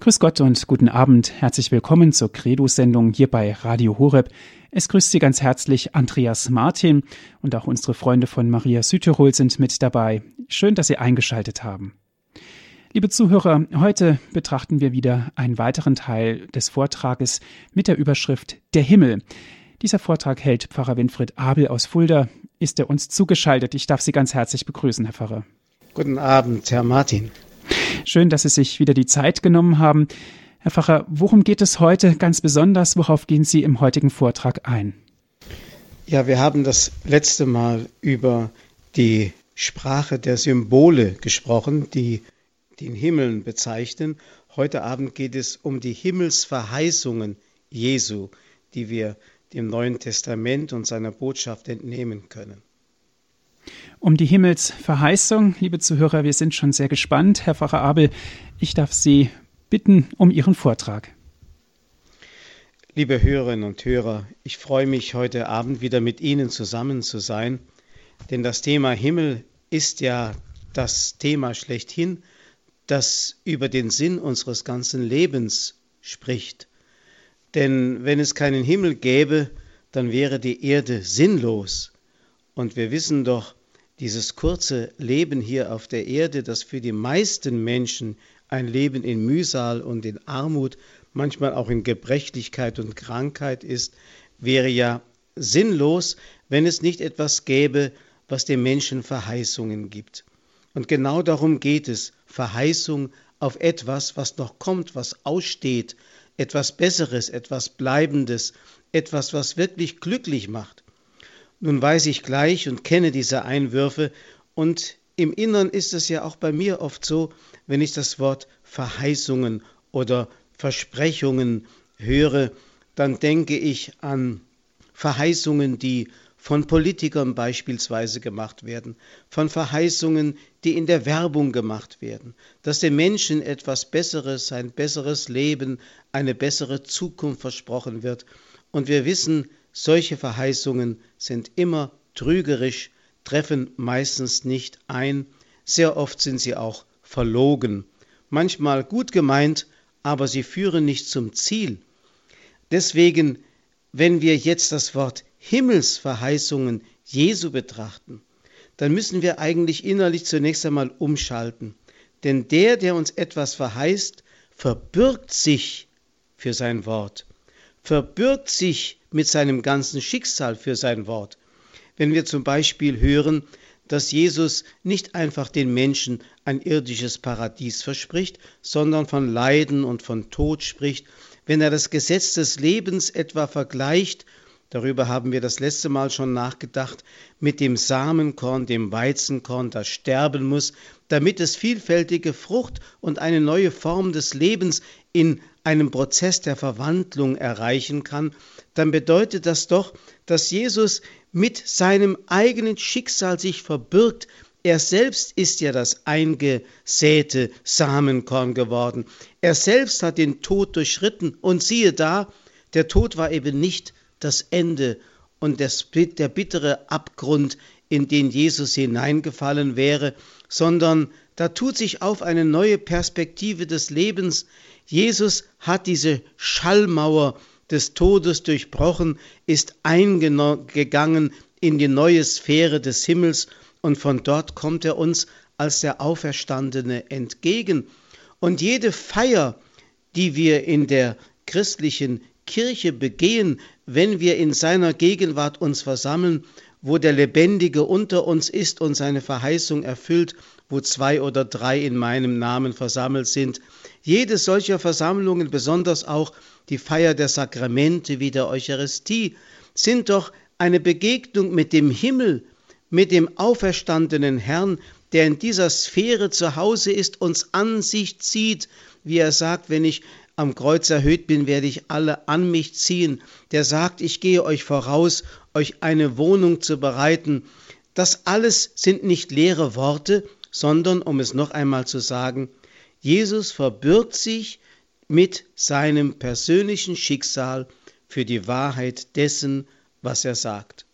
Grüß Gott und guten Abend. Herzlich willkommen zur Credo-Sendung hier bei Radio Horeb. Es grüßt Sie ganz herzlich Andreas Martin und auch unsere Freunde von Maria Südtirol sind mit dabei. Schön, dass Sie eingeschaltet haben. Liebe Zuhörer, heute betrachten wir wieder einen weiteren Teil des Vortrages mit der Überschrift Der Himmel. Dieser Vortrag hält Pfarrer Winfried Abel aus Fulda. Ist er uns zugeschaltet? Ich darf Sie ganz herzlich begrüßen, Herr Pfarrer. Guten Abend, Herr Martin. Schön, dass Sie sich wieder die Zeit genommen haben. Herr Pfarrer, worum geht es heute ganz besonders? Worauf gehen Sie im heutigen Vortrag ein? Ja, wir haben das letzte Mal über die Sprache der Symbole gesprochen, die den Himmel bezeichnen. Heute Abend geht es um die Himmelsverheißungen Jesu, die wir dem Neuen Testament und seiner Botschaft entnehmen können. Um die Himmelsverheißung, liebe Zuhörer, wir sind schon sehr gespannt. Herr Pfarrer Abel, ich darf Sie bitten um Ihren Vortrag. Liebe Hörerinnen und Hörer, ich freue mich heute Abend wieder mit Ihnen zusammen zu sein, denn das Thema Himmel ist ja das Thema schlechthin, das über den Sinn unseres ganzen Lebens spricht. Denn wenn es keinen Himmel gäbe, dann wäre die Erde sinnlos. Und wir wissen doch, dieses kurze Leben hier auf der Erde, das für die meisten Menschen ein Leben in Mühsal und in Armut, manchmal auch in Gebrechlichkeit und Krankheit ist, wäre ja sinnlos, wenn es nicht etwas gäbe, was dem Menschen Verheißungen gibt. Und genau darum geht es, Verheißung auf etwas, was noch kommt, was aussteht, etwas Besseres, etwas Bleibendes, etwas, was wirklich glücklich macht. Nun weiß ich gleich und kenne diese Einwürfe und im Innern ist es ja auch bei mir oft so, wenn ich das Wort Verheißungen oder Versprechungen höre, dann denke ich an Verheißungen, die von Politikern beispielsweise gemacht werden, von Verheißungen, die in der Werbung gemacht werden, dass den Menschen etwas Besseres, ein besseres Leben, eine bessere Zukunft versprochen wird. Und wir wissen, solche Verheißungen sind immer trügerisch, treffen meistens nicht ein, sehr oft sind sie auch verlogen, manchmal gut gemeint, aber sie führen nicht zum Ziel. Deswegen, wenn wir jetzt das Wort Himmelsverheißungen Jesu betrachten, dann müssen wir eigentlich innerlich zunächst einmal umschalten. Denn der, der uns etwas verheißt, verbürgt sich für sein Wort, verbürgt sich mit seinem ganzen Schicksal für sein Wort. Wenn wir zum Beispiel hören, dass Jesus nicht einfach den Menschen ein irdisches Paradies verspricht, sondern von Leiden und von Tod spricht, wenn er das Gesetz des Lebens etwa vergleicht Darüber haben wir das letzte Mal schon nachgedacht, mit dem Samenkorn, dem Weizenkorn, das sterben muss, damit es vielfältige Frucht und eine neue Form des Lebens in einem Prozess der Verwandlung erreichen kann, dann bedeutet das doch, dass Jesus mit seinem eigenen Schicksal sich verbirgt. Er selbst ist ja das eingesäte Samenkorn geworden. Er selbst hat den Tod durchschritten und siehe da, der Tod war eben nicht das Ende und das, der bittere Abgrund, in den Jesus hineingefallen wäre, sondern da tut sich auf eine neue Perspektive des Lebens. Jesus hat diese Schallmauer des Todes durchbrochen, ist eingegangen in die neue Sphäre des Himmels und von dort kommt er uns als der Auferstandene entgegen. Und jede Feier, die wir in der christlichen Kirche begehen, wenn wir in seiner Gegenwart uns versammeln, wo der Lebendige unter uns ist und seine Verheißung erfüllt, wo zwei oder drei in meinem Namen versammelt sind. Jede solcher Versammlungen, besonders auch die Feier der Sakramente wie der Eucharistie, sind doch eine Begegnung mit dem Himmel, mit dem auferstandenen Herrn, der in dieser Sphäre zu Hause ist, uns an sich zieht, wie er sagt, wenn ich am Kreuz erhöht bin, werde ich alle an mich ziehen. Der sagt, ich gehe euch voraus, euch eine Wohnung zu bereiten. Das alles sind nicht leere Worte, sondern, um es noch einmal zu sagen, Jesus verbirgt sich mit seinem persönlichen Schicksal für die Wahrheit dessen, was er sagt.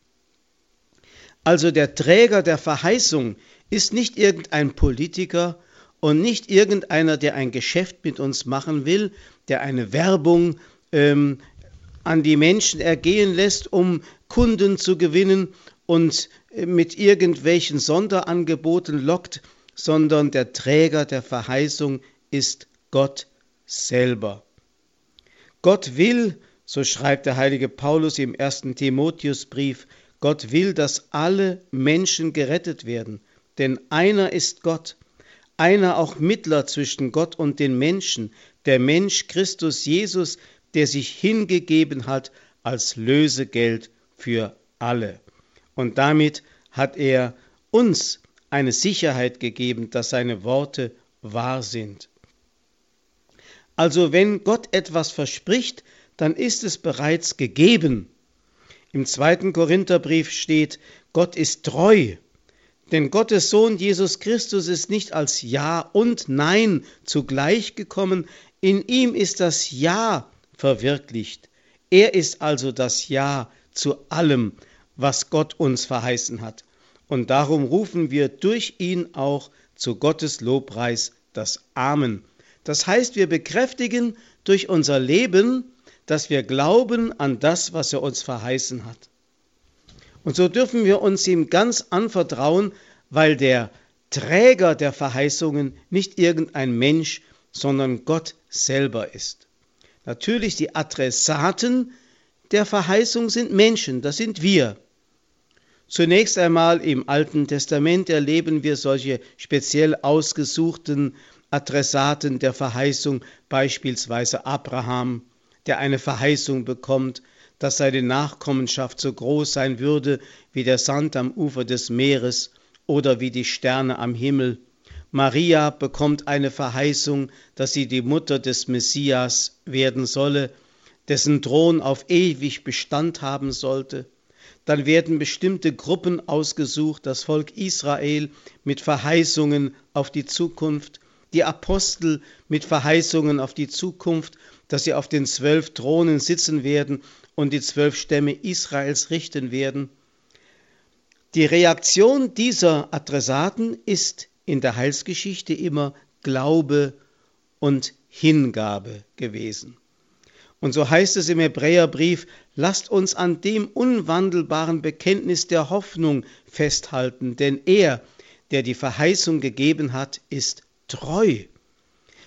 Also der Träger der Verheißung ist nicht irgendein Politiker und nicht irgendeiner, der ein Geschäft mit uns machen will, der eine Werbung ähm, an die Menschen ergehen lässt, um Kunden zu gewinnen und äh, mit irgendwelchen Sonderangeboten lockt, sondern der Träger der Verheißung ist Gott selber. Gott will, so schreibt der heilige Paulus im ersten Timotheusbrief, Gott will, dass alle Menschen gerettet werden, denn einer ist Gott, einer auch Mittler zwischen Gott und den Menschen, der Mensch Christus Jesus, der sich hingegeben hat als Lösegeld für alle. Und damit hat er uns eine Sicherheit gegeben, dass seine Worte wahr sind. Also wenn Gott etwas verspricht, dann ist es bereits gegeben. Im zweiten Korintherbrief steht, Gott ist treu. Denn Gottes Sohn Jesus Christus ist nicht als Ja und Nein zugleich gekommen, in ihm ist das Ja verwirklicht. Er ist also das Ja zu allem, was Gott uns verheißen hat. Und darum rufen wir durch ihn auch zu Gottes Lobpreis das Amen. Das heißt, wir bekräftigen durch unser Leben, dass wir glauben an das, was er uns verheißen hat. Und so dürfen wir uns ihm ganz anvertrauen, weil der Träger der Verheißungen nicht irgendein Mensch, sondern Gott selber ist. Natürlich die Adressaten der Verheißung sind Menschen, das sind wir. Zunächst einmal im Alten Testament erleben wir solche speziell ausgesuchten Adressaten der Verheißung, beispielsweise Abraham, der eine Verheißung bekommt, dass seine Nachkommenschaft so groß sein würde wie der Sand am Ufer des Meeres oder wie die Sterne am Himmel. Maria bekommt eine Verheißung, dass sie die Mutter des Messias werden solle, dessen Thron auf ewig Bestand haben sollte. Dann werden bestimmte Gruppen ausgesucht, das Volk Israel mit Verheißungen auf die Zukunft, die Apostel mit Verheißungen auf die Zukunft, dass sie auf den zwölf Thronen sitzen werden und die zwölf Stämme Israels richten werden. Die Reaktion dieser Adressaten ist in der Heilsgeschichte immer Glaube und Hingabe gewesen. Und so heißt es im Hebräerbrief, lasst uns an dem unwandelbaren Bekenntnis der Hoffnung festhalten, denn er, der die Verheißung gegeben hat, ist treu.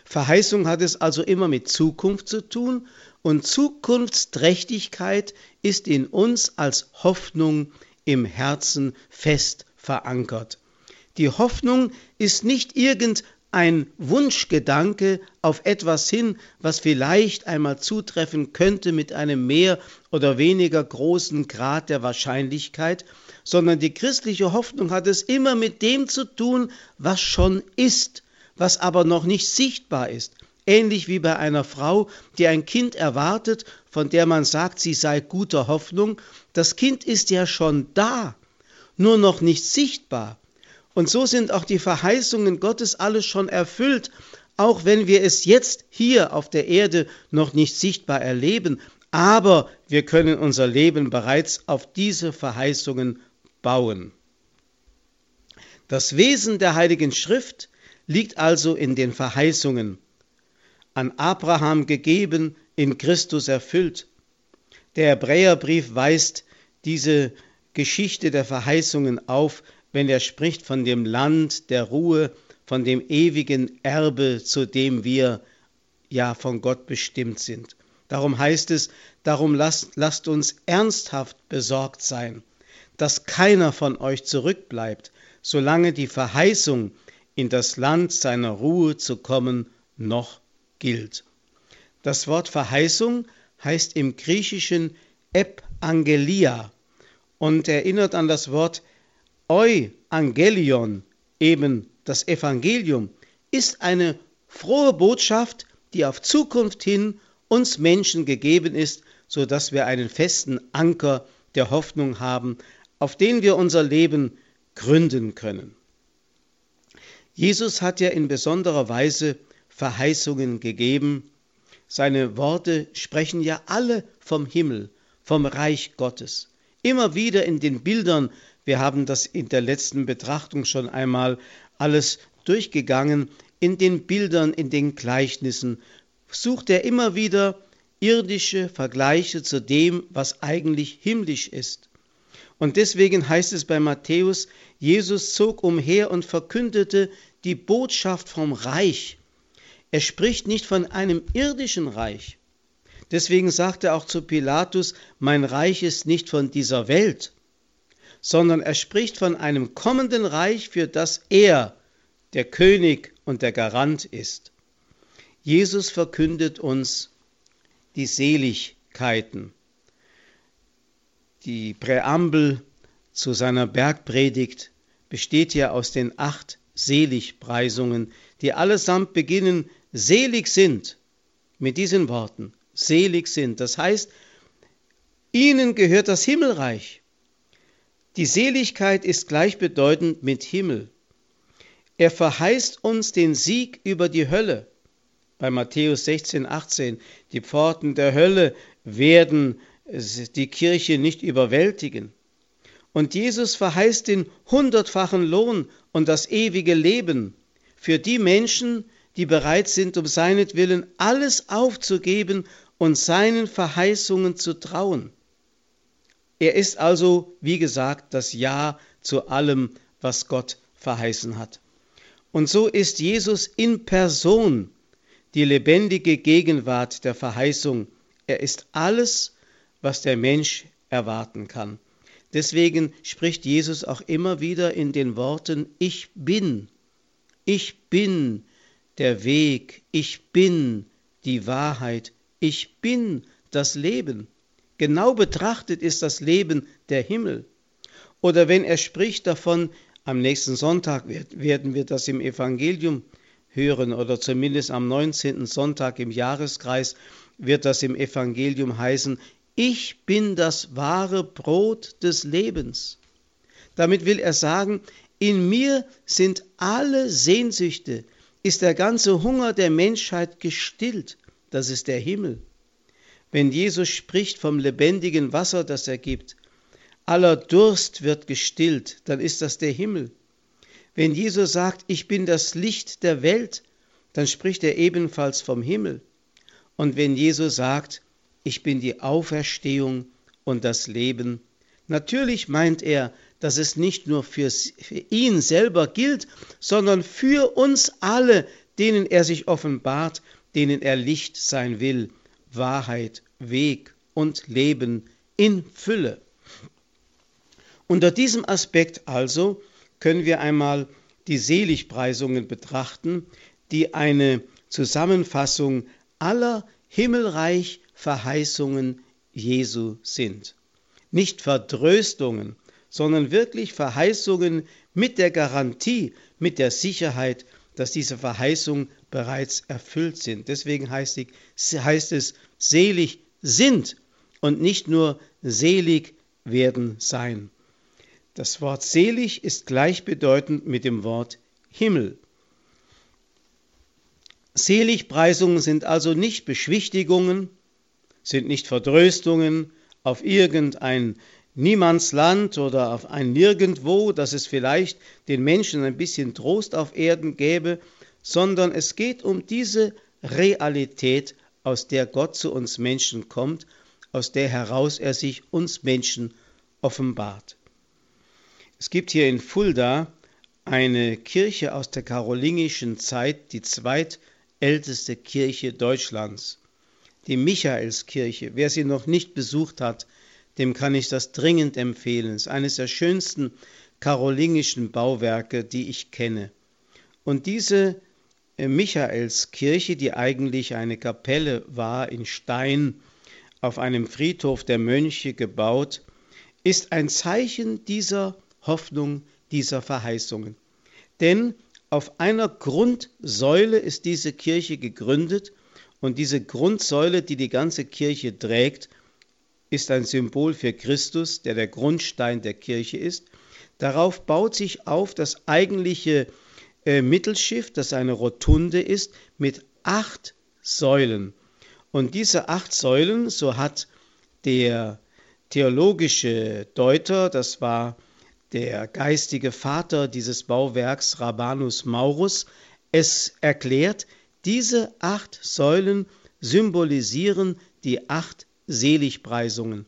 Verheißung hat es also immer mit Zukunft zu tun und Zukunftsträchtigkeit ist in uns als Hoffnung im Herzen fest verankert. Die Hoffnung ist nicht irgendein Wunschgedanke auf etwas hin, was vielleicht einmal zutreffen könnte mit einem mehr oder weniger großen Grad der Wahrscheinlichkeit, sondern die christliche Hoffnung hat es immer mit dem zu tun, was schon ist, was aber noch nicht sichtbar ist. Ähnlich wie bei einer Frau, die ein Kind erwartet, von der man sagt, sie sei guter Hoffnung. Das Kind ist ja schon da, nur noch nicht sichtbar. Und so sind auch die Verheißungen Gottes alles schon erfüllt, auch wenn wir es jetzt hier auf der Erde noch nicht sichtbar erleben. Aber wir können unser Leben bereits auf diese Verheißungen bauen. Das Wesen der Heiligen Schrift liegt also in den Verheißungen, an Abraham gegeben, in Christus erfüllt. Der Hebräerbrief weist diese Geschichte der Verheißungen auf, wenn er spricht von dem Land der Ruhe, von dem ewigen Erbe, zu dem wir ja von Gott bestimmt sind. Darum heißt es, darum lasst, lasst uns ernsthaft besorgt sein, dass keiner von euch zurückbleibt, solange die Verheißung in das Land seiner Ruhe zu kommen, noch gilt. Das Wort Verheißung heißt im Griechischen Epangelia und erinnert an das Wort Euangelion, eben das Evangelium, ist eine frohe Botschaft, die auf Zukunft hin uns Menschen gegeben ist, so dass wir einen festen Anker der Hoffnung haben, auf den wir unser Leben gründen können. Jesus hat ja in besonderer Weise Verheißungen gegeben. Seine Worte sprechen ja alle vom Himmel, vom Reich Gottes. Immer wieder in den Bildern, wir haben das in der letzten Betrachtung schon einmal alles durchgegangen, in den Bildern, in den Gleichnissen sucht er immer wieder irdische Vergleiche zu dem, was eigentlich himmlisch ist. Und deswegen heißt es bei Matthäus, Jesus zog umher und verkündete die Botschaft vom Reich. Er spricht nicht von einem irdischen Reich. Deswegen sagt er auch zu Pilatus, mein Reich ist nicht von dieser Welt, sondern er spricht von einem kommenden Reich, für das er der König und der Garant ist. Jesus verkündet uns die Seligkeiten. Die Präambel zu seiner Bergpredigt besteht ja aus den acht Seligpreisungen, die allesamt beginnen, selig sind, mit diesen Worten, selig sind. Das heißt, ihnen gehört das Himmelreich. Die Seligkeit ist gleichbedeutend mit Himmel. Er verheißt uns den Sieg über die Hölle. Bei Matthäus 16, 18, die Pforten der Hölle werden die Kirche nicht überwältigen. Und Jesus verheißt den hundertfachen Lohn und das ewige Leben für die Menschen, die bereit sind, um seinetwillen alles aufzugeben und seinen Verheißungen zu trauen. Er ist also, wie gesagt, das Ja zu allem, was Gott verheißen hat. Und so ist Jesus in Person die lebendige Gegenwart der Verheißung. Er ist alles, was der Mensch erwarten kann. Deswegen spricht Jesus auch immer wieder in den Worten Ich bin, ich bin der Weg, ich bin die Wahrheit, ich bin das Leben. Genau betrachtet ist das Leben der Himmel. Oder wenn er spricht davon, am nächsten Sonntag werden wir das im Evangelium hören oder zumindest am 19. Sonntag im Jahreskreis wird das im Evangelium heißen, ich bin das wahre Brot des Lebens. Damit will er sagen, in mir sind alle Sehnsüchte, ist der ganze Hunger der Menschheit gestillt, das ist der Himmel. Wenn Jesus spricht vom lebendigen Wasser, das er gibt, aller Durst wird gestillt, dann ist das der Himmel. Wenn Jesus sagt, ich bin das Licht der Welt, dann spricht er ebenfalls vom Himmel. Und wenn Jesus sagt, ich bin die Auferstehung und das Leben, natürlich meint er, dass es nicht nur für, ihn selber gilt, sondern für uns alle, denen er sich offenbart, denen er Licht sein will, Wahrheit, Weg und Leben in Fülle. Unter diesem Aspekt also können wir einmal die Seligpreisungen betrachten, die eine Zusammenfassung aller himmelreich Verheißungen Jesu sind. Nicht Verdröstungen, sondern wirklich Verheißungen mit der Garantie, mit der Sicherheit, dass diese Verheißungen bereits erfüllt sind. Deswegen heißt, es, selig sind und nicht nur selig werden sein. Das Wort selig ist gleichbedeutend mit dem Wort Himmel. Seligpreisungen sind also nicht Beschwichtigungen, sind nicht Verdröstungen auf irgendein Niemandsland oder auf ein Nirgendwo, dass es vielleicht den Menschen ein bisschen Trost auf Erden gäbe, sondern es geht um diese Realität, aus der Gott zu uns Menschen kommt, aus der heraus er sich uns Menschen offenbart. Es gibt hier in Fulda eine Kirche aus der karolingischen Zeit, die zweitälteste Kirche Deutschlands, die Michaelskirche. Wer sie noch nicht besucht hat, dem kann ich das dringend empfehlen. Es ist eines der schönsten karolingischen Bauwerke, die ich kenne. Und diese äh, Michaelskirche, die eigentlich eine Kapelle war in Stein auf einem Friedhof der Mönche gebaut, ist ein Zeichen dieser Hoffnung dieser Verheißungen. Denn auf einer Grundsäule ist diese Kirche gegründet und diese Grundsäule, die die ganze Kirche trägt, ist ein Symbol für Christus, der der Grundstein der Kirche ist. Darauf baut sich auf das eigentliche äh, Mittelschiff, das eine Rotunde ist, mit acht Säulen. Und diese acht Säulen, so hat der theologische Deuter, das war der geistige Vater dieses Bauwerks, Rabanus Maurus, es erklärt, diese acht Säulen symbolisieren die acht Seligpreisungen.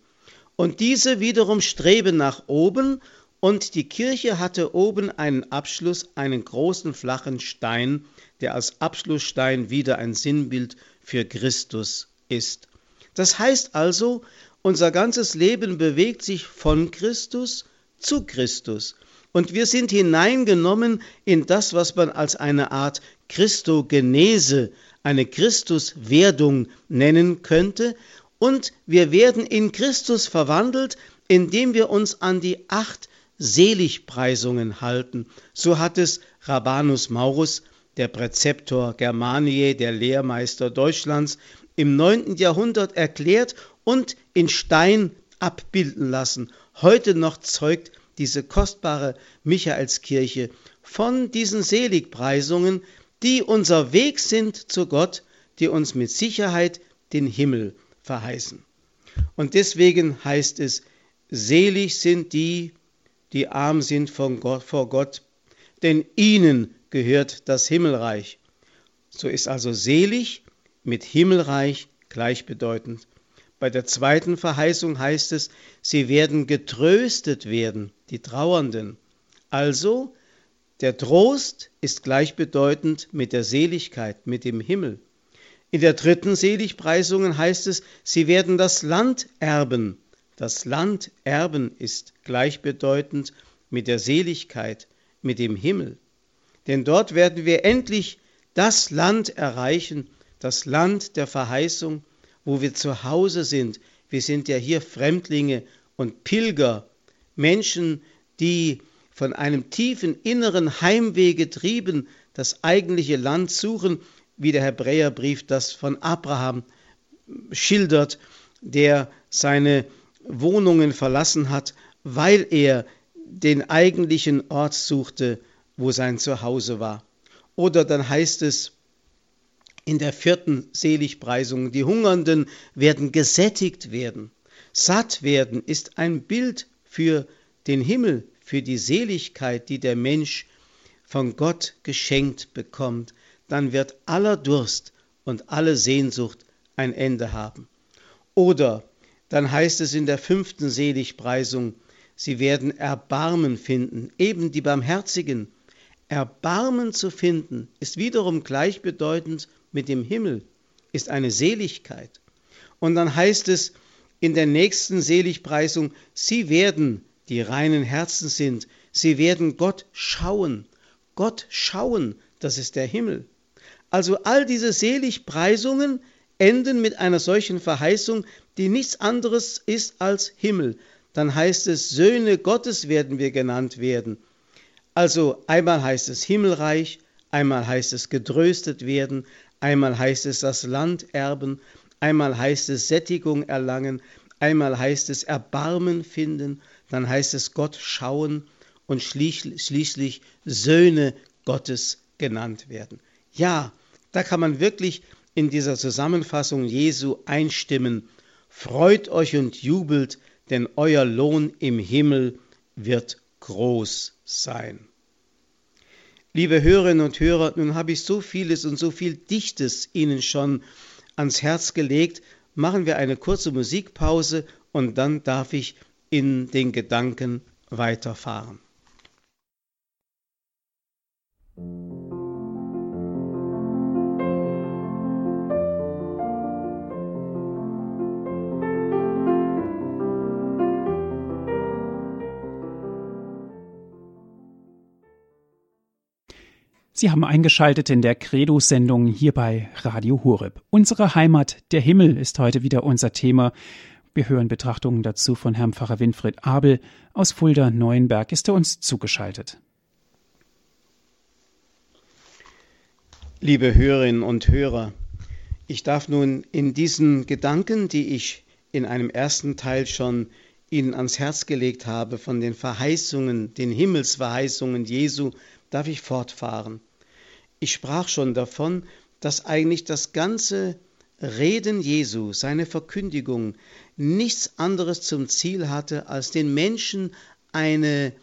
Und diese wiederum streben nach oben und die Kirche hatte oben einen Abschluss, einen großen flachen Stein, der als Abschlussstein wieder ein Sinnbild für Christus ist. Das heißt also, unser ganzes Leben bewegt sich von Christus zu Christus. Und wir sind hineingenommen in das, was man als eine Art Christogenese, eine Christuswerdung nennen könnte. Und wir werden in Christus verwandelt, indem wir uns an die acht Seligpreisungen halten. So hat es Rabanus Maurus, der Präzeptor Germaniae, der Lehrmeister Deutschlands, im 9. Jahrhundert erklärt und in Stein abbilden lassen. Heute noch zeugt diese kostbare Michaelskirche von diesen Seligpreisungen, die unser Weg sind zu Gott, die uns mit Sicherheit den Himmel verheißen. Und deswegen heißt es, selig sind die, die arm sind Gott, vor Gott, denn ihnen gehört das Himmelreich. So ist also selig mit Himmelreich gleichbedeutend. Bei der zweiten Verheißung heißt es, sie werden getröstet werden, die Trauernden. Also, der Trost ist gleichbedeutend mit der Seligkeit, mit dem Himmel. In der dritten Seligpreisung heißt es, sie werden das Land erben. Das Land erben ist gleichbedeutend mit der Seligkeit, mit dem Himmel. Denn dort werden wir endlich das Land erreichen, das Land der Verheißung, wo wir zu Hause sind. Wir sind ja hier Fremdlinge und Pilger, Menschen, die von einem tiefen inneren Heimweh getrieben das eigentliche Land suchen, wie der Hebräerbrief das von Abraham schildert, der seine Wohnungen verlassen hat, weil er den eigentlichen Ort suchte, wo sein Zuhause war. Oder dann heißt es in der vierten Seligpreisung, die Hungernden werden gesättigt werden. Satt werden ist ein Bild für den Himmel, für die Seligkeit, die der Mensch von Gott geschenkt bekommt. Dann wird aller Durst und alle Sehnsucht ein Ende haben. Oder dann heißt es in der fünften Seligpreisung, sie werden Erbarmen finden, eben die Barmherzigen. Erbarmen zu finden ist wiederum gleichbedeutend mit dem Himmel, ist eine Seligkeit. Und dann heißt es in der nächsten Seligpreisung, sie werden, die reinen Herzen sind, sie werden Gott schauen. Gott schauen, das ist der Himmel. Also all diese Seligpreisungen enden mit einer solchen Verheißung, die nichts anderes ist als Himmel. Dann heißt es, Söhne Gottes werden wir genannt werden. Also einmal heißt es Himmelreich, einmal heißt es getröstet werden, Einmal heißt es das Land erben, einmal heißt es Sättigung erlangen, einmal heißt es Erbarmen finden, dann heißt es Gott schauen und schließlich Söhne Gottes genannt werden. Ja, da kann man wirklich in dieser Zusammenfassung Jesu einstimmen. Freut euch und jubelt, denn euer Lohn im Himmel wird groß sein. Liebe Hörerinnen und Hörer, nun habe ich so vieles und so viel Dichtes Ihnen schon ans Herz gelegt. Machen wir eine kurze Musikpause und dann darf ich in den Gedanken weiterfahren. Sie haben eingeschaltet in der Credo-Sendung hier bei Radio Horeb. Unsere Heimat, der Himmel, ist heute wieder unser Thema. Wir hören Betrachtungen dazu von Herrn Pfarrer Winfried Abel aus Fulda-Neuenberg. Ist er uns zugeschaltet? Liebe Hörerinnen und Hörer, ich darf nun in diesen Gedanken, die ich in einem ersten Teil schon Ihnen ans Herz gelegt habe, von den Verheißungen, den Himmelsverheißungen Jesu, darf ich fortfahren. Ich sprach schon davon, dass eigentlich das ganze Reden Jesu, seine Verkündigung, nichts anderes zum Ziel hatte, als den Menschen eine,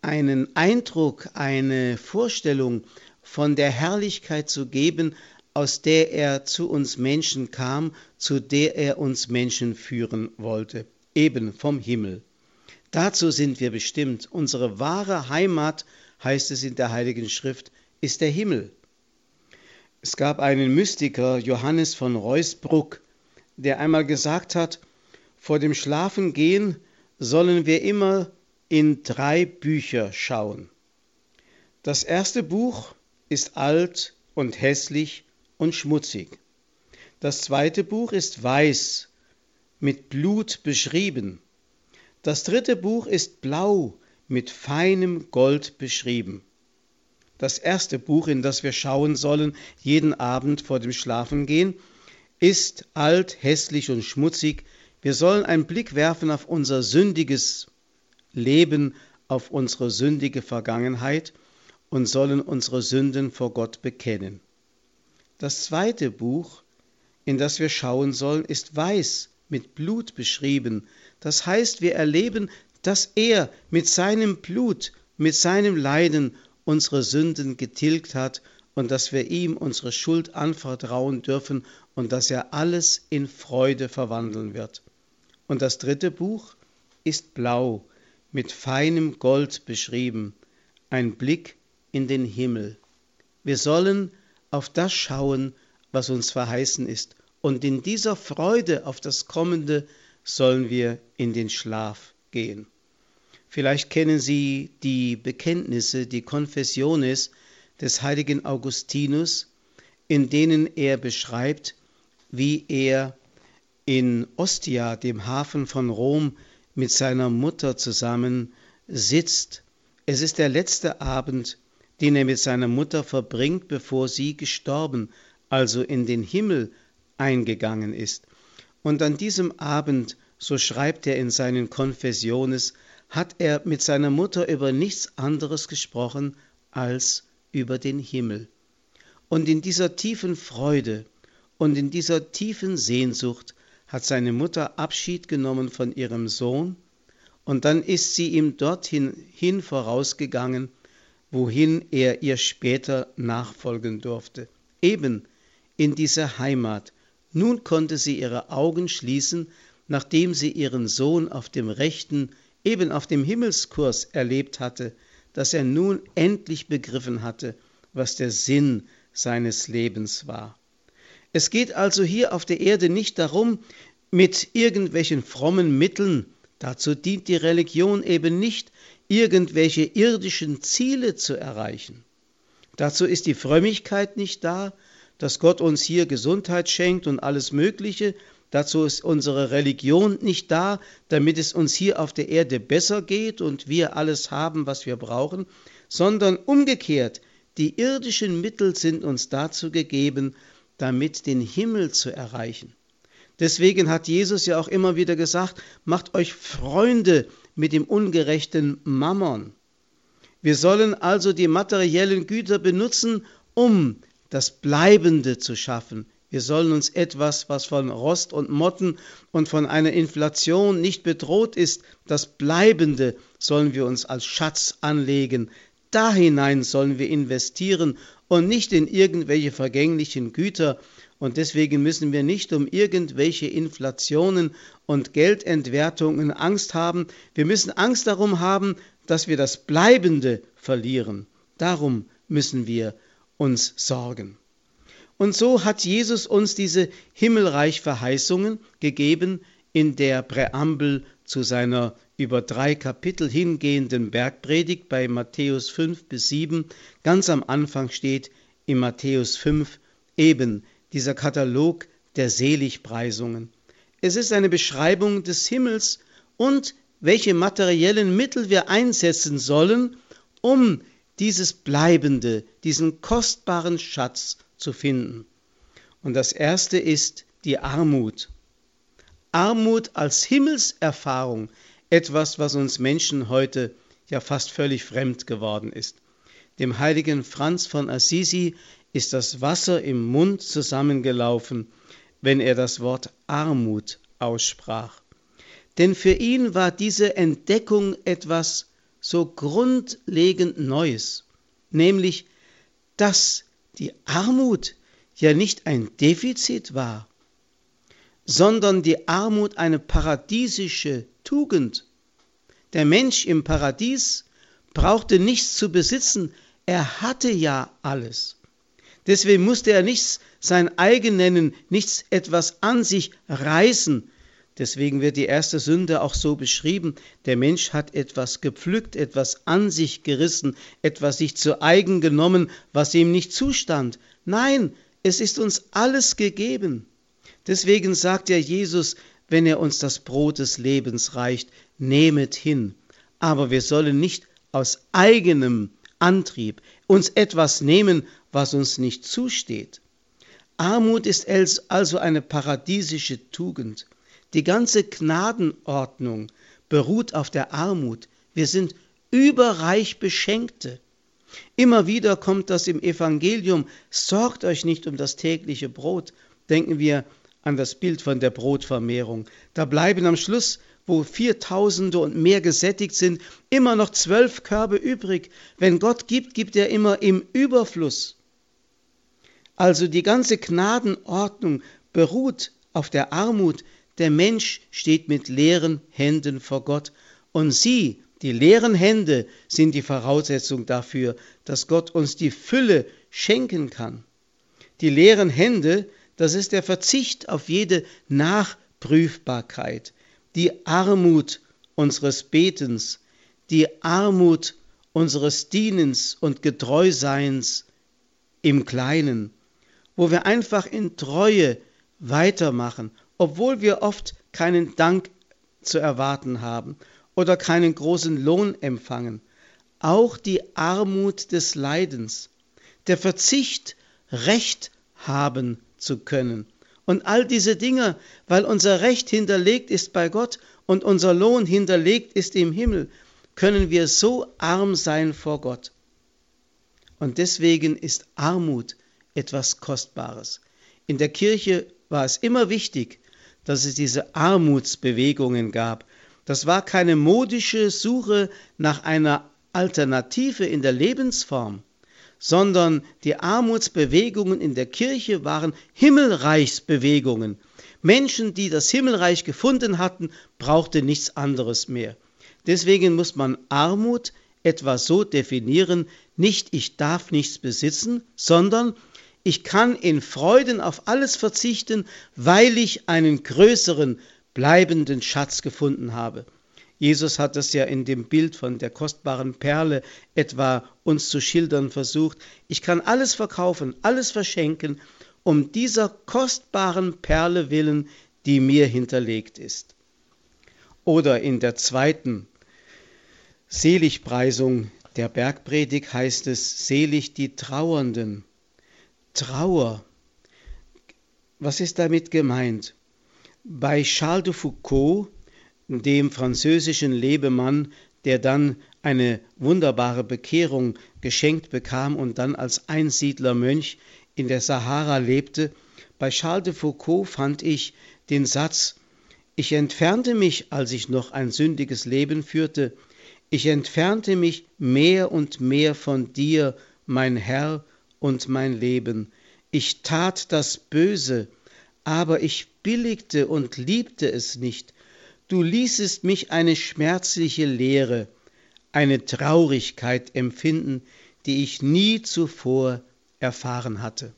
einen Eindruck, eine Vorstellung von der Herrlichkeit zu geben, aus der er zu uns Menschen kam, zu der er uns Menschen führen wollte, eben vom Himmel. Dazu sind wir bestimmt. Unsere wahre Heimat, heißt es in der Heiligen Schrift, ist der Himmel. Es gab einen Mystiker, Johannes von Reusbruck, der einmal gesagt hat, vor dem Schlafengehen sollen wir immer in drei Bücher schauen. Das erste Buch ist alt und hässlich und schmutzig. Das zweite Buch ist weiß, mit Blut beschrieben. Das dritte Buch ist blau, mit feinem Gold beschrieben. Das erste Buch, in das wir schauen sollen, jeden Abend vor dem Schlafengehen, ist alt, hässlich und schmutzig. Wir sollen einen Blick werfen auf unser sündiges Leben, auf unsere sündige Vergangenheit und sollen unsere Sünden vor Gott bekennen. Das zweite Buch, in das wir schauen sollen, ist weiß, mit Blut beschrieben. Das heißt, wir erleben, dass er mit seinem Blut, mit seinem Leiden unsere Sünden getilgt hat und dass wir ihm unsere Schuld anvertrauen dürfen und dass er alles in Freude verwandeln wird. Und das dritte Buch ist blau, mit feinem Gold beschrieben, ein Blick in den Himmel. Wir sollen auf das schauen, was uns verheißen ist, und in dieser Freude auf das Kommende sollen wir in den Schlaf gehen. Vielleicht kennen Sie die Bekenntnisse, die Konfessiones des heiligen Augustinus, in denen er beschreibt, wie er in Ostia, dem Hafen von Rom, mit seiner Mutter zusammen sitzt. Es ist der letzte Abend, den er mit seiner Mutter verbringt, bevor sie gestorben, also in den Himmel eingegangen ist. Und an diesem Abend, so schreibt er in seinen Konfessiones, hat er mit seiner Mutter über nichts anderes gesprochen als über den Himmel. Und in dieser tiefen Freude und in dieser tiefen Sehnsucht hat seine Mutter Abschied genommen von ihrem Sohn und dann ist sie ihm dorthin hin vorausgegangen, wohin er ihr später nachfolgen durfte, eben in diese Heimat. Nun konnte sie ihre Augen schließen, nachdem sie ihren Sohn auf dem rechten, eben auf dem Himmelskurs erlebt hatte, dass er nun endlich begriffen hatte, was der Sinn seines Lebens war. Es geht also hier auf der Erde nicht darum, mit irgendwelchen frommen Mitteln, dazu dient die Religion eben nicht, irgendwelche irdischen Ziele zu erreichen. Dazu ist die Frömmigkeit nicht da, dass Gott uns hier Gesundheit schenkt und alles Mögliche. Dazu ist unsere Religion nicht da, damit es uns hier auf der Erde besser geht und wir alles haben, was wir brauchen, sondern umgekehrt, die irdischen Mittel sind uns dazu gegeben, damit den Himmel zu erreichen. Deswegen hat Jesus ja auch immer wieder gesagt, macht euch Freunde mit dem ungerechten Mammon. Wir sollen also die materiellen Güter benutzen, um das Bleibende zu schaffen. Wir sollen uns etwas, was von Rost und Motten und von einer Inflation nicht bedroht ist, das Bleibende sollen wir uns als Schatz anlegen. Da hinein sollen wir investieren und nicht in irgendwelche vergänglichen Güter, und deswegen müssen wir nicht um irgendwelche Inflationen und Geldentwertungen Angst haben. Wir müssen Angst darum haben, dass wir das Bleibende verlieren. Darum müssen wir uns sorgen. Und so hat Jesus uns diese Himmelreich-Verheißungen gegeben in der Präambel zu seiner über drei Kapitel hingehenden Bergpredigt bei Matthäus 5 bis 7. Ganz am Anfang steht in Matthäus 5 eben dieser Katalog der Seligpreisungen. Es ist eine Beschreibung des Himmels und welche materiellen Mittel wir einsetzen sollen, um dieses Bleibende, diesen kostbaren Schatz zu finden. Und das erste ist die Armut. Armut als Himmelserfahrung, etwas, was uns Menschen heute ja fast völlig fremd geworden ist. Dem heiligen Franz von Assisi ist das Wasser im Mund zusammengelaufen, wenn er das Wort Armut aussprach. Denn für ihn war diese Entdeckung etwas so grundlegend Neues, nämlich, dass die Armut ja nicht ein Defizit war, sondern die Armut eine paradiesische Tugend. Der Mensch im Paradies brauchte nichts zu besitzen, er hatte ja alles. Deswegen musste er nichts sein eigen nennen, nichts etwas an sich reißen. Deswegen wird die erste Sünde auch so beschrieben. Der Mensch hat etwas gepflückt, etwas an sich gerissen, etwas sich zu eigen genommen, was ihm nicht zustand. Nein, es ist uns alles gegeben. Deswegen sagt ja Jesus, wenn er uns das Brot des Lebens reicht, nehmet hin. Aber wir sollen nicht aus eigenem Antrieb uns etwas nehmen, was uns nicht zusteht. Armut ist also eine paradiesische Tugend. Die ganze Gnadenordnung beruht auf der Armut. Wir sind überreich Beschenkte. Immer wieder kommt das im Evangelium, sorgt euch nicht um das tägliche Brot. Denken wir an das Bild von der Brotvermehrung. Da bleiben am Schluss, wo Viertausende und mehr gesättigt sind, immer noch zwölf Körbe übrig. Wenn Gott gibt, gibt er immer im Überfluss. Also die ganze Gnadenordnung beruht auf der Armut. Der Mensch steht mit leeren Händen vor Gott. Und sie, die leeren Hände, sind die Voraussetzung dafür, dass Gott uns die Fülle schenken kann. Die leeren Hände das ist der Verzicht auf jede Nachprüfbarkeit, die Armut unseres Betens, die Armut unseres Dienens und Getreuseins im Kleinen, wo wir einfach in Treue weitermachen, obwohl wir oft keinen Dank zu erwarten haben oder keinen großen Lohn empfangen. Auch die Armut des Leidens, der Verzicht, Recht haben zu können. Und all diese Dinge, weil unser Recht hinterlegt ist bei Gott und unser Lohn hinterlegt ist im Himmel, können wir so arm sein vor Gott. Und deswegen ist Armut etwas Kostbares. In der Kirche war es immer wichtig, dass es diese Armutsbewegungen gab. Das war keine modische Suche nach einer Alternative in der Lebensform, sondern die Armutsbewegungen in der Kirche waren Himmelreichsbewegungen. Menschen, die das Himmelreich gefunden hatten, brauchten nichts anderes mehr. Deswegen muss man Armut etwa so definieren, nicht ich darf nichts besitzen, sondern ich kann in Freuden auf alles verzichten, weil ich einen größeren, bleibenden Schatz gefunden habe. Jesus hat es ja in dem Bild von der kostbaren Perle etwa uns zu schildern versucht. Ich kann alles verkaufen, alles verschenken, um dieser kostbaren Perle willen, die mir hinterlegt ist. Oder in der zweiten Seligpreisung der Bergpredigt heißt es, selig die Trauernden. Trauer. Was ist damit gemeint? Bei Charles de Foucault dem französischen Lebemann, der dann eine wunderbare Bekehrung geschenkt bekam und dann als Einsiedlermönch in der Sahara lebte. Bei Charles de Foucault fand ich den Satz, ich entfernte mich, als ich noch ein sündiges Leben führte, ich entfernte mich mehr und mehr von dir, mein Herr und mein Leben. Ich tat das Böse, aber ich billigte und liebte es nicht, du ließest mich eine schmerzliche Leere, eine Traurigkeit empfinden, die ich nie zuvor erfahren hatte.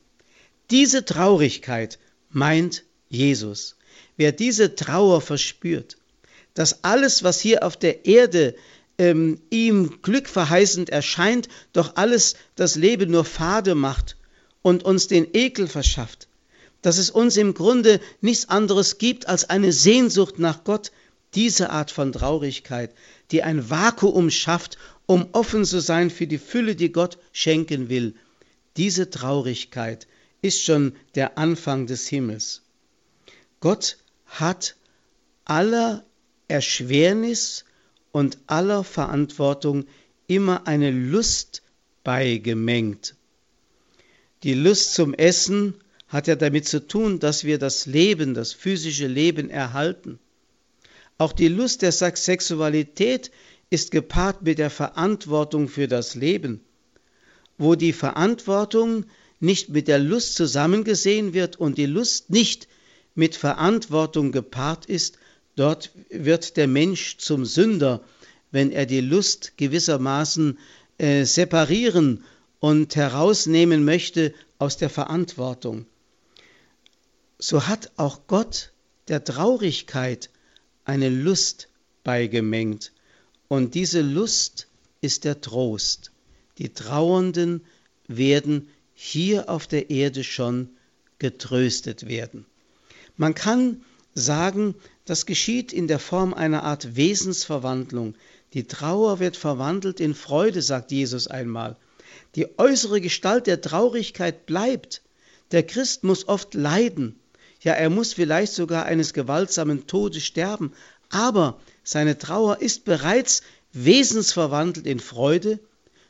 Diese Traurigkeit meint Jesus. Wer diese Trauer verspürt, dass alles, was hier auf der Erde ähm, ihm glückverheißend erscheint, doch alles das Leben nur fade macht und uns den Ekel verschafft, dass es uns im Grunde nichts anderes gibt als eine Sehnsucht nach Gott, diese Art von Traurigkeit, die ein Vakuum schafft, um offen zu sein für die Fülle, die Gott schenken will, diese Traurigkeit ist schon der Anfang des Himmels. Gott hat aller Erschwernis und aller Verantwortung immer eine Lust beigemengt. Die Lust zum Essen hat ja damit zu tun, dass wir das Leben, das physische Leben erhalten. Auch die Lust der Sexualität ist gepaart mit der Verantwortung für das Leben. wo die Verantwortung nicht mit der Lust zusammengesehen wird und die Lust nicht mit Verantwortung gepaart ist, dort wird der Mensch zum Sünder, wenn er die Lust gewissermaßen äh, separieren und herausnehmen möchte aus der Verantwortung. So hat auch Gott der Traurigkeit eine Lust beigemengt. Und diese Lust ist der Trost. Die Trauernden werden hier auf der Erde schon getröstet werden. Man kann sagen, das geschieht in der Form einer Art Wesensverwandlung. Die Trauer wird verwandelt in Freude, sagt Jesus einmal. Die äußere Gestalt der Traurigkeit bleibt. Der Christ muss oft leiden. Ja, er muss vielleicht sogar eines gewaltsamen Todes sterben, aber seine Trauer ist bereits wesensverwandelt in Freude,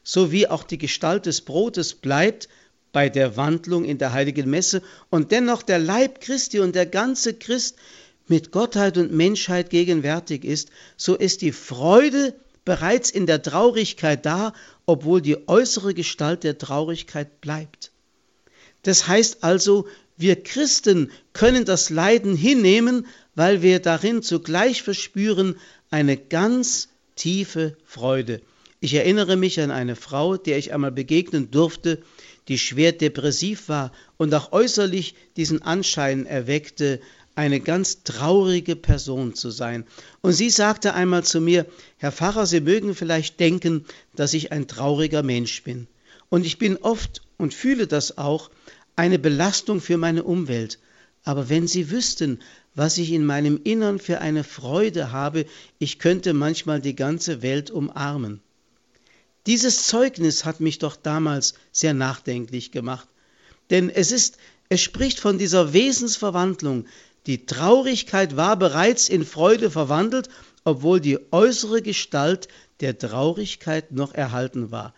so wie auch die Gestalt des Brotes bleibt bei der Wandlung in der heiligen Messe und dennoch der Leib Christi und der ganze Christ mit Gottheit und Menschheit gegenwärtig ist, so ist die Freude bereits in der Traurigkeit da, obwohl die äußere Gestalt der Traurigkeit bleibt. Das heißt also, wir Christen können das Leiden hinnehmen, weil wir darin zugleich verspüren eine ganz tiefe Freude. Ich erinnere mich an eine Frau, der ich einmal begegnen durfte, die schwer depressiv war und auch äußerlich diesen Anschein erweckte, eine ganz traurige Person zu sein. Und sie sagte einmal zu mir, Herr Pfarrer, Sie mögen vielleicht denken, dass ich ein trauriger Mensch bin. Und ich bin oft und fühle das auch eine Belastung für meine Umwelt. Aber wenn Sie wüssten, was ich in meinem Innern für eine Freude habe, ich könnte manchmal die ganze Welt umarmen. Dieses Zeugnis hat mich doch damals sehr nachdenklich gemacht. Denn es ist, es spricht von dieser Wesensverwandlung. Die Traurigkeit war bereits in Freude verwandelt, obwohl die äußere Gestalt der Traurigkeit noch erhalten war.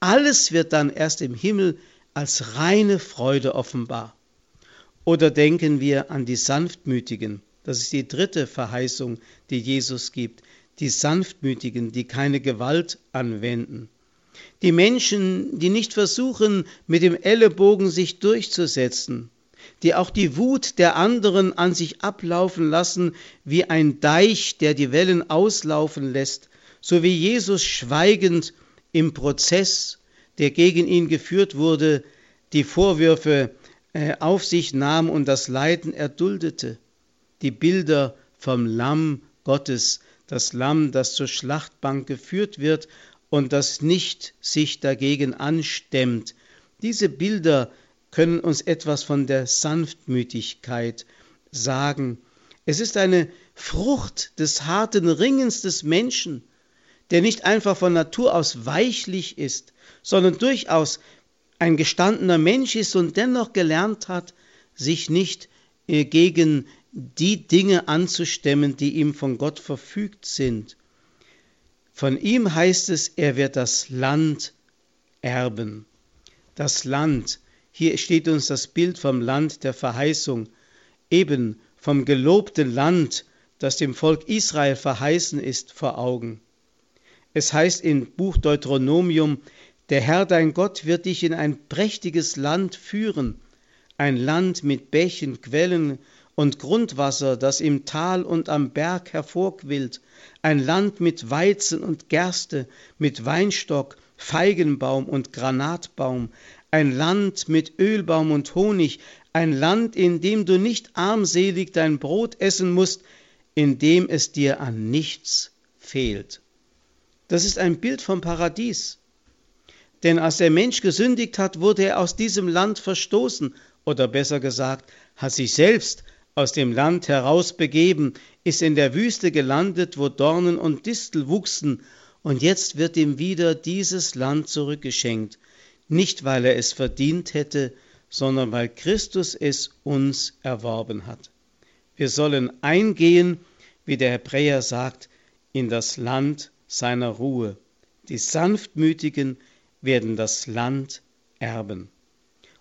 Alles wird dann erst im Himmel als reine Freude offenbar. Oder denken wir an die Sanftmütigen. Das ist die dritte Verheißung, die Jesus gibt die Sanftmütigen, die keine Gewalt anwenden. Die Menschen, die nicht versuchen, mit dem Ellenbogen sich durchzusetzen, die auch die Wut der anderen an sich ablaufen lassen wie ein Deich, der die Wellen auslaufen lässt, so wie Jesus schweigend im Prozess, der gegen ihn geführt wurde, die Vorwürfe äh, auf sich nahm und das Leiden erduldete. Die Bilder vom Lamm Gottes, das Lamm, das zur Schlachtbank geführt wird und das nicht sich dagegen anstemmt. Diese Bilder können uns etwas von der Sanftmütigkeit sagen. Es ist eine Frucht des harten Ringens des Menschen, der nicht einfach von Natur aus weichlich ist, sondern durchaus ein gestandener Mensch ist und dennoch gelernt hat, sich nicht äh, gegen die Dinge anzustemmen, die ihm von Gott verfügt sind. Von ihm heißt es, er wird das Land erben. Das Land, hier steht uns das Bild vom Land der Verheißung, eben vom gelobten Land, das dem Volk Israel verheißen ist, vor Augen. Es heißt in Buch Deuteronomium, der Herr dein Gott wird dich in ein prächtiges Land führen, ein Land mit Bächen, Quellen und Grundwasser, das im Tal und am Berg hervorquillt, ein Land mit Weizen und Gerste, mit Weinstock, Feigenbaum und Granatbaum, ein Land mit Ölbaum und Honig, ein Land, in dem du nicht armselig dein Brot essen musst, in dem es dir an nichts fehlt. Das ist ein Bild vom Paradies. Denn als der Mensch gesündigt hat, wurde er aus diesem Land verstoßen, oder besser gesagt, hat sich selbst aus dem Land herausbegeben, ist in der Wüste gelandet, wo Dornen und Distel wuchsen, und jetzt wird ihm wieder dieses Land zurückgeschenkt, nicht weil er es verdient hätte, sondern weil Christus es uns erworben hat. Wir sollen eingehen, wie der Hebräer sagt, in das Land seiner Ruhe. Die Sanftmütigen werden das Land erben.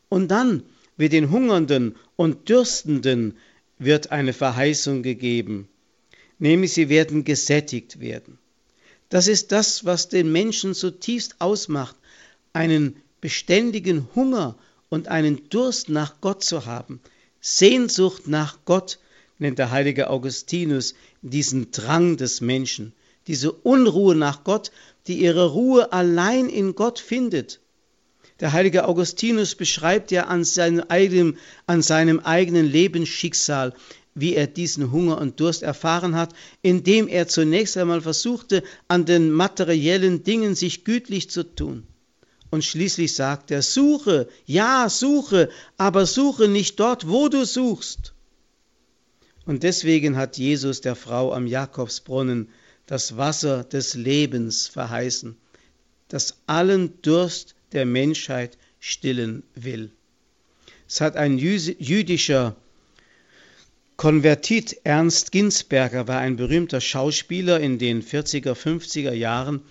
Und dann wird den Hungernden und Dürstenden wird eine Verheißung gegeben, nämlich sie werden gesättigt werden. Das ist das, was den Menschen zutiefst ausmacht, einen beständigen Hunger und einen Durst nach Gott zu haben. Sehnsucht nach Gott nennt der heilige Augustinus diesen Drang des Menschen, diese Unruhe nach Gott, die ihre Ruhe allein in Gott findet. Der heilige Augustinus beschreibt ja an seinem eigenen, an seinem eigenen Lebensschicksal, wie er diesen Hunger und Durst erfahren hat, indem er zunächst einmal versuchte, an den materiellen Dingen sich gütlich zu tun. Und schließlich sagt er, suche, ja, suche, aber suche nicht dort, wo du suchst. Und deswegen hat Jesus der Frau am Jakobsbrunnen das Wasser des Lebens verheißen, das allen Durst der Menschheit stillen will. Es hat ein jüdischer Konvertit Ernst Ginsberger war ein berühmter Schauspieler in den 40er, 50er Jahren.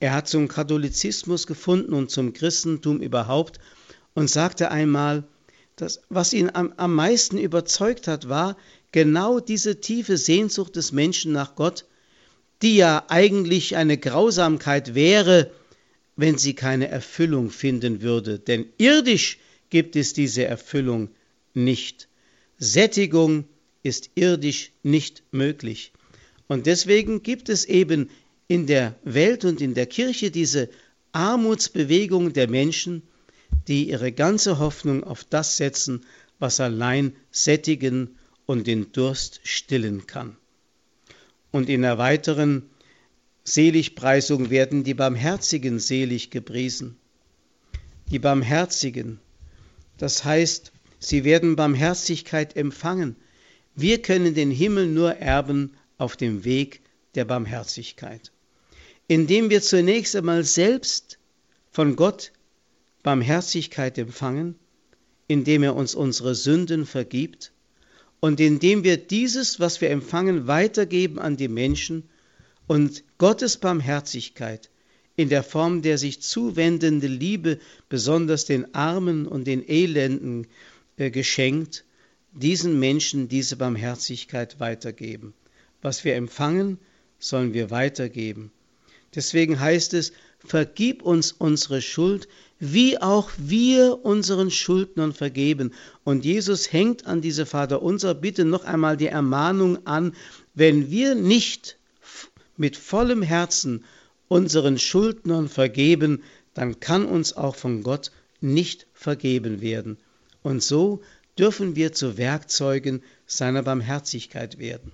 Er hat zum Katholizismus gefunden und zum Christentum überhaupt und sagte einmal, dass was ihn am, am meisten überzeugt hat, war genau diese tiefe Sehnsucht des Menschen nach Gott, die ja eigentlich eine Grausamkeit wäre, wenn sie keine Erfüllung finden würde. Denn irdisch gibt es diese Erfüllung nicht. Sättigung ist irdisch nicht möglich. Und deswegen gibt es eben in der Welt und in der Kirche diese Armutsbewegung der Menschen, die ihre ganze Hoffnung auf das setzen, was allein sättigen und den Durst stillen kann. Und in der weiteren Seligpreisung werden die Barmherzigen selig gepriesen. Die Barmherzigen, das heißt, sie werden Barmherzigkeit empfangen, wir können den Himmel nur erben auf dem Weg der Barmherzigkeit, indem wir zunächst einmal selbst von Gott Barmherzigkeit empfangen, indem er uns unsere Sünden vergibt und indem wir dieses, was wir empfangen, weitergeben an die Menschen und Gottes Barmherzigkeit in der Form der sich zuwendende Liebe besonders den Armen und den Elenden äh, geschenkt, diesen Menschen diese Barmherzigkeit weitergeben. Was wir empfangen, sollen wir weitergeben. Deswegen heißt es, vergib uns unsere Schuld, wie auch wir unseren Schuldnern vergeben. Und Jesus hängt an diese Vaterunser Bitte noch einmal die Ermahnung an, wenn wir nicht mit vollem Herzen unseren Schuldnern vergeben, dann kann uns auch von Gott nicht vergeben werden. Und so dürfen wir zu Werkzeugen seiner Barmherzigkeit werden.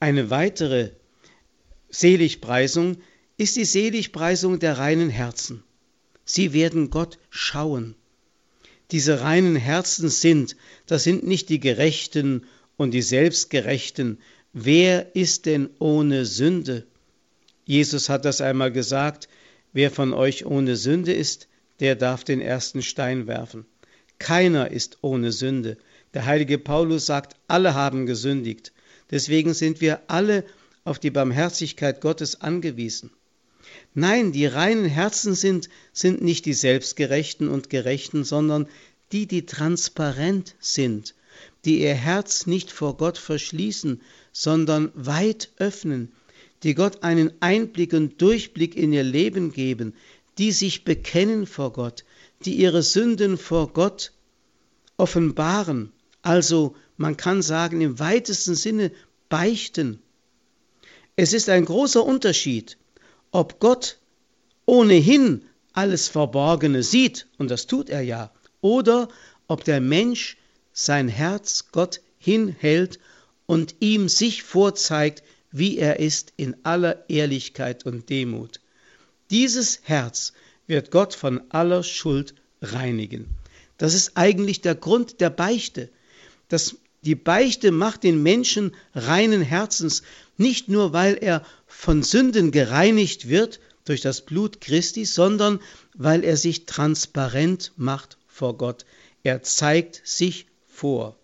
Eine weitere Seligpreisung ist die Seligpreisung der reinen Herzen. Sie werden Gott schauen. Diese reinen Herzen sind, das sind nicht die Gerechten und die Selbstgerechten. Wer ist denn ohne Sünde? Jesus hat das einmal gesagt, wer von euch ohne Sünde ist, der darf den ersten Stein werfen. Keiner ist ohne Sünde. Der heilige Paulus sagt, alle haben gesündigt. Deswegen sind wir alle auf die Barmherzigkeit Gottes angewiesen. Nein, die reinen Herzen sind, sind nicht die Selbstgerechten und Gerechten, sondern die, die transparent sind, die ihr Herz nicht vor Gott verschließen, sondern weit öffnen, die Gott einen Einblick und Durchblick in ihr Leben geben, die sich bekennen vor Gott, die ihre Sünden vor Gott offenbaren, also man kann sagen im weitesten Sinne beichten. Es ist ein großer Unterschied, ob Gott ohnehin alles Verborgene sieht, und das tut er ja, oder ob der Mensch sein Herz Gott hinhält und ihm sich vorzeigt, wie er ist in aller Ehrlichkeit und Demut. Dieses Herz wird Gott von aller Schuld reinigen. Das ist eigentlich der Grund der Beichte. Das, die Beichte macht den Menschen reinen Herzens, nicht nur weil er von Sünden gereinigt wird durch das Blut Christi, sondern weil er sich transparent macht vor Gott. Er zeigt sich vor.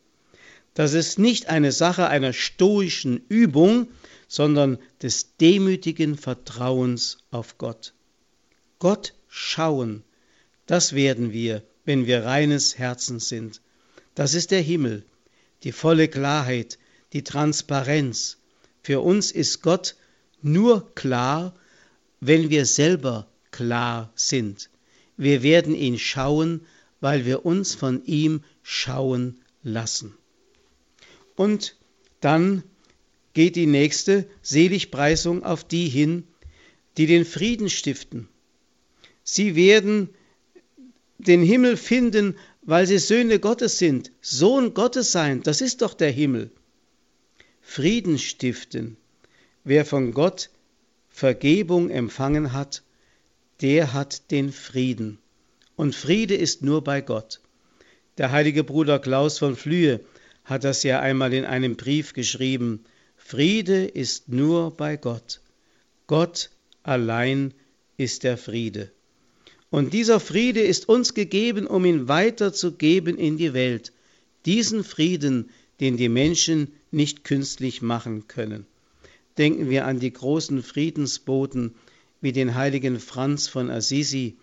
Das ist nicht eine Sache einer stoischen Übung, sondern des demütigen Vertrauens auf Gott. Gott schauen, das werden wir, wenn wir reines Herzens sind. Das ist der Himmel, die volle Klarheit, die Transparenz. Für uns ist Gott nur klar, wenn wir selber klar sind. wir werden ihn schauen, weil wir uns von ihm schauen lassen. Und dann geht die nächste Seligpreisung auf die hin, die den Frieden stiften. Sie werden den Himmel finden, weil sie Söhne Gottes sind. Sohn Gottes sein, das ist doch der Himmel. Frieden stiften. Wer von Gott Vergebung empfangen hat, der hat den Frieden. Und Friede ist nur bei Gott. Der heilige Bruder Klaus von Flühe hat das ja einmal in einem Brief geschrieben. Friede ist nur bei Gott. Gott allein ist der Friede. Und dieser Friede ist uns gegeben, um ihn weiterzugeben in die Welt. Diesen Frieden, den die Menschen nicht künstlich machen können. Denken wir an die großen Friedensboten wie den heiligen Franz von Assisi,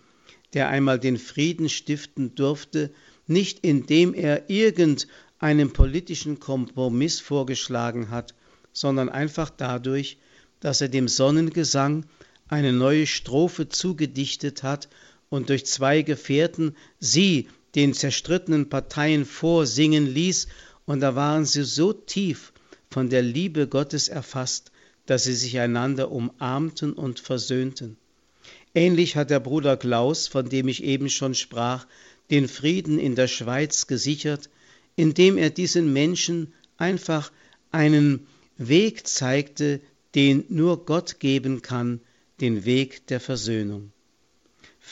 der einmal den Frieden stiften durfte, nicht indem er irgendeinen politischen Kompromiss vorgeschlagen hat, sondern einfach dadurch, dass er dem Sonnengesang eine neue Strophe zugedichtet hat und durch zwei Gefährten sie den zerstrittenen Parteien vorsingen ließ, und da waren sie so tief von der Liebe Gottes erfasst, dass sie sich einander umarmten und versöhnten. Ähnlich hat der Bruder Klaus, von dem ich eben schon sprach, den Frieden in der Schweiz gesichert, indem er diesen Menschen einfach einen Weg zeigte, den nur Gott geben kann, den Weg der Versöhnung.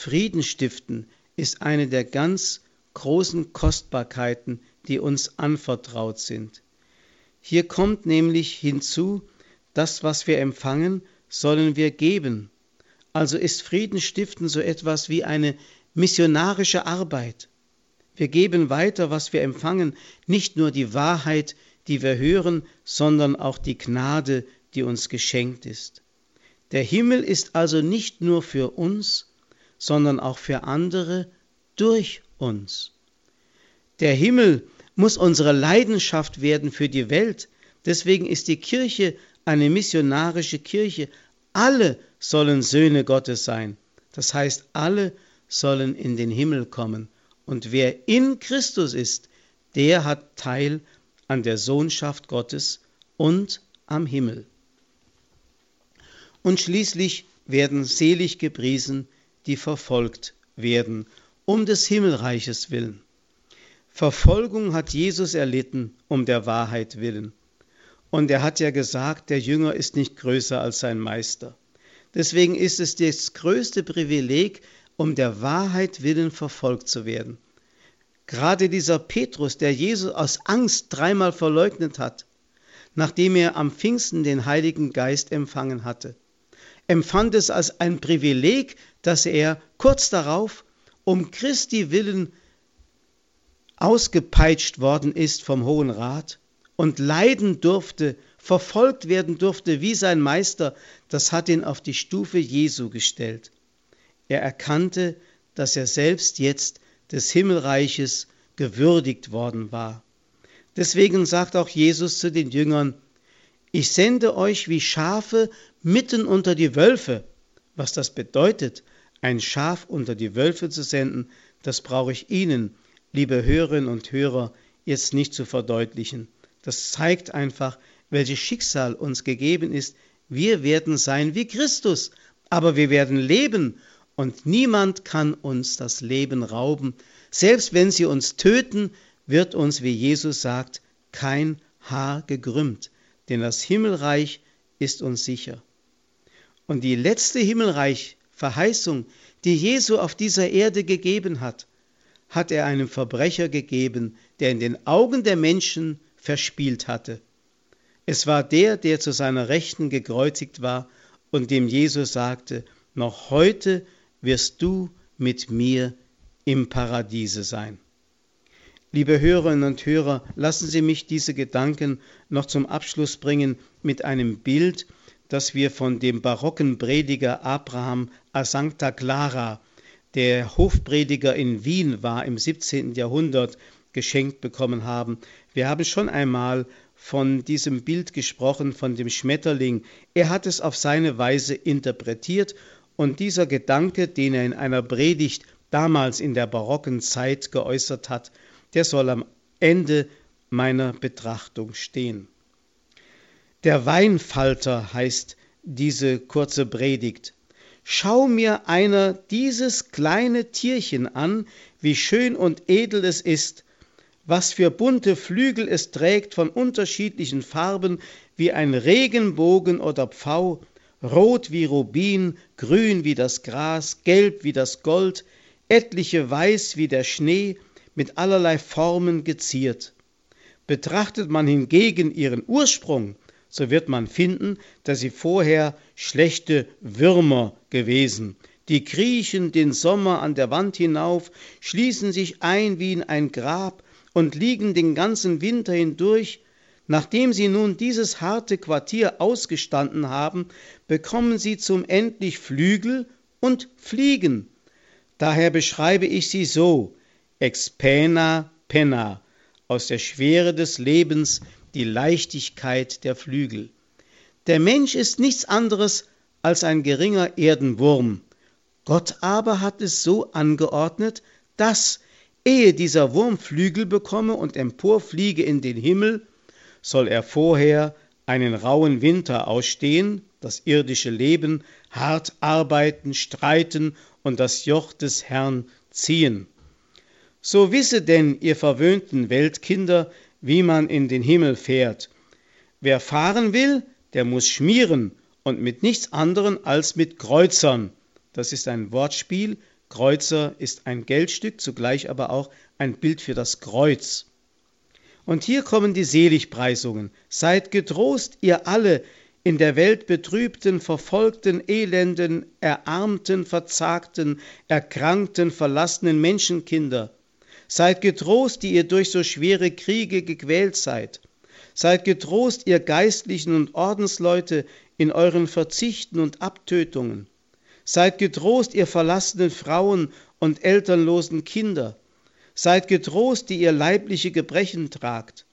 Frieden stiften ist eine der ganz großen Kostbarkeiten, die uns anvertraut sind. Hier kommt nämlich hinzu, das, was wir empfangen, sollen wir geben. Also ist Frieden stiften so etwas wie eine missionarische Arbeit. Wir geben weiter, was wir empfangen, nicht nur die Wahrheit, die wir hören, sondern auch die Gnade, die uns geschenkt ist. Der Himmel ist also nicht nur für uns, sondern auch für andere durch uns. Der Himmel muss unsere Leidenschaft werden für die Welt. Deswegen ist die Kirche eine missionarische Kirche. Alle sollen Söhne Gottes sein. Das heißt, alle sollen in den Himmel kommen. Und wer in Christus ist, der hat Teil an der Sohnschaft Gottes und am Himmel. Und schließlich werden selig gepriesen, die verfolgt werden, um des Himmelreiches willen. Verfolgung hat Jesus erlitten, um der Wahrheit willen. Und er hat ja gesagt, der Jünger ist nicht größer als sein Meister. Deswegen ist es das größte Privileg, um der Wahrheit willen verfolgt zu werden. Gerade dieser Petrus, der Jesus aus Angst dreimal verleugnet hat, nachdem er am Pfingsten den Heiligen Geist empfangen hatte, empfand es als ein Privileg, dass er kurz darauf um Christi willen ausgepeitscht worden ist vom Hohen Rat und leiden durfte, verfolgt werden durfte wie sein Meister, das hat ihn auf die Stufe Jesu gestellt. Er erkannte, dass er selbst jetzt des Himmelreiches gewürdigt worden war. Deswegen sagt auch Jesus zu den Jüngern, ich sende euch wie Schafe mitten unter die Wölfe. Was das bedeutet, ein Schaf unter die Wölfe zu senden, das brauche ich Ihnen, liebe Hörerinnen und Hörer, jetzt nicht zu verdeutlichen. Das zeigt einfach, welches Schicksal uns gegeben ist. Wir werden sein wie Christus, aber wir werden leben und niemand kann uns das Leben rauben. Selbst wenn sie uns töten, wird uns, wie Jesus sagt, kein Haar gekrümmt denn das Himmelreich ist uns sicher. Und die letzte Himmelreich-Verheißung, die Jesu auf dieser Erde gegeben hat, hat er einem Verbrecher gegeben, der in den Augen der Menschen verspielt hatte. Es war der, der zu seiner Rechten gekreuzigt war und dem Jesus sagte, noch heute wirst du mit mir im Paradiese sein. Liebe Hörerinnen und Hörer, lassen Sie mich diese Gedanken noch zum Abschluss bringen mit einem Bild, das wir von dem barocken Prediger Abraham a Sancta Clara, der Hofprediger in Wien war im 17. Jahrhundert, geschenkt bekommen haben. Wir haben schon einmal von diesem Bild gesprochen, von dem Schmetterling. Er hat es auf seine Weise interpretiert und dieser Gedanke, den er in einer Predigt damals in der barocken Zeit geäußert hat, der soll am Ende meiner Betrachtung stehen. Der Weinfalter heißt diese kurze Predigt. Schau mir einer dieses kleine Tierchen an, wie schön und edel es ist, was für bunte Flügel es trägt von unterschiedlichen Farben, wie ein Regenbogen oder Pfau, rot wie Rubin, grün wie das Gras, gelb wie das Gold, etliche weiß wie der Schnee, mit allerlei Formen geziert. Betrachtet man hingegen ihren Ursprung, so wird man finden, dass sie vorher schlechte Würmer gewesen. Die kriechen den Sommer an der Wand hinauf, schließen sich ein wie in ein Grab und liegen den ganzen Winter hindurch. Nachdem sie nun dieses harte Quartier ausgestanden haben, bekommen sie zum endlich Flügel und fliegen. Daher beschreibe ich sie so: ex pena penna, aus der Schwere des Lebens die Leichtigkeit der Flügel. Der Mensch ist nichts anderes als ein geringer Erdenwurm. Gott aber hat es so angeordnet, dass, ehe dieser Wurm Flügel bekomme und emporfliege in den Himmel, soll er vorher einen rauen Winter ausstehen, das irdische Leben, hart arbeiten, streiten und das Joch des Herrn ziehen. So wisse denn, ihr verwöhnten Weltkinder, wie man in den Himmel fährt. Wer fahren will, der muss schmieren und mit nichts anderem als mit Kreuzern. Das ist ein Wortspiel. Kreuzer ist ein Geldstück, zugleich aber auch ein Bild für das Kreuz. Und hier kommen die Seligpreisungen. Seid getrost, ihr alle, in der Welt betrübten, verfolgten, elenden, erarmten, verzagten, erkrankten, verlassenen Menschenkinder. Seid getrost, die ihr durch so schwere Kriege gequält seid. Seid getrost, ihr Geistlichen und Ordensleute, in euren Verzichten und Abtötungen. Seid getrost, ihr verlassenen Frauen und elternlosen Kinder. Seid getrost, die ihr leibliche Gebrechen tragt.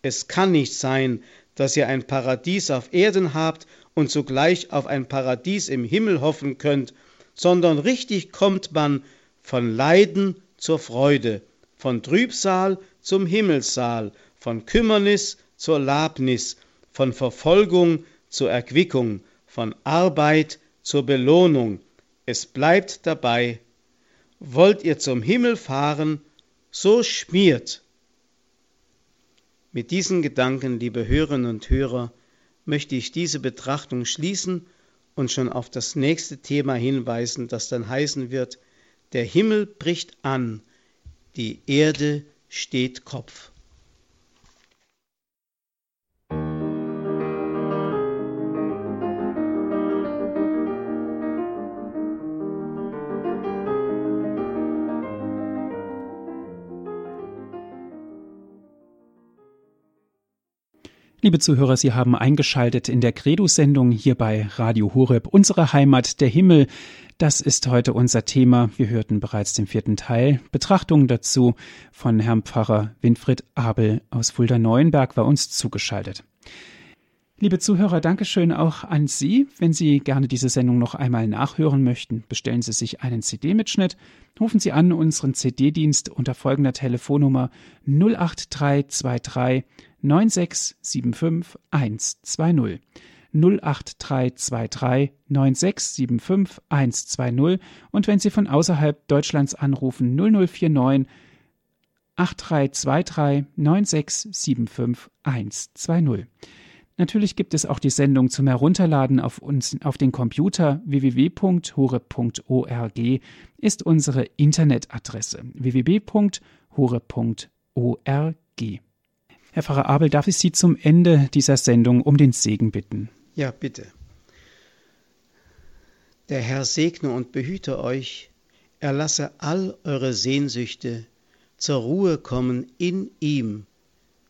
Es kann nicht sein, dass ihr ein Paradies auf Erden habt und zugleich auf ein Paradies im Himmel hoffen könnt, sondern richtig kommt man von Leiden zur Freude, von Trübsal zum Himmelssaal, von Kümmernis zur Labnis, von Verfolgung zur Erquickung, von Arbeit zur Belohnung. Es bleibt dabei. Wollt ihr zum Himmel fahren, so schmiert. Mit diesen Gedanken, liebe Hörerinnen und Hörer, möchte ich diese Betrachtung schließen und schon auf das nächste Thema hinweisen, das dann heißen wird, der Himmel bricht an, die Erde steht Kopf. Liebe Zuhörer, Sie haben eingeschaltet in der Credo-Sendung hier bei Radio Horeb, unsere Heimat, der Himmel. Das ist heute unser Thema. Wir hörten bereits den vierten Teil. Betrachtungen dazu von Herrn Pfarrer Winfried Abel aus Fulda-Neuenberg war uns zugeschaltet. Liebe Zuhörer, Dankeschön auch an Sie. Wenn Sie gerne diese Sendung noch einmal nachhören möchten, bestellen Sie sich einen CD-Mitschnitt. Rufen Sie an unseren CD-Dienst unter folgender Telefonnummer 08323 9675 120. 08323 9675 120 und wenn Sie von außerhalb Deutschlands anrufen 0049 8323 9675 120. Natürlich gibt es auch die Sendung zum Herunterladen auf uns auf den Computer www.hure.org ist unsere Internetadresse www.hure.org. Herr Pfarrer Abel, darf ich Sie zum Ende dieser Sendung um den Segen bitten? Ja, bitte. Der Herr segne und behüte euch, er lasse all eure Sehnsüchte zur Ruhe kommen in ihm,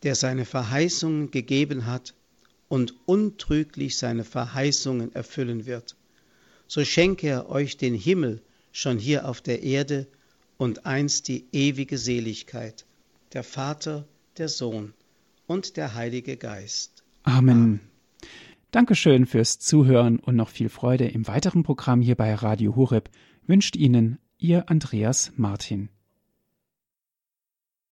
der seine Verheißungen gegeben hat und untrüglich seine Verheißungen erfüllen wird. So schenke er euch den Himmel schon hier auf der Erde und einst die ewige Seligkeit, der Vater, der Sohn und der Heilige Geist. Amen. Amen. Dankeschön fürs Zuhören und noch viel Freude im weiteren Programm hier bei Radio Horeb wünscht Ihnen Ihr Andreas Martin.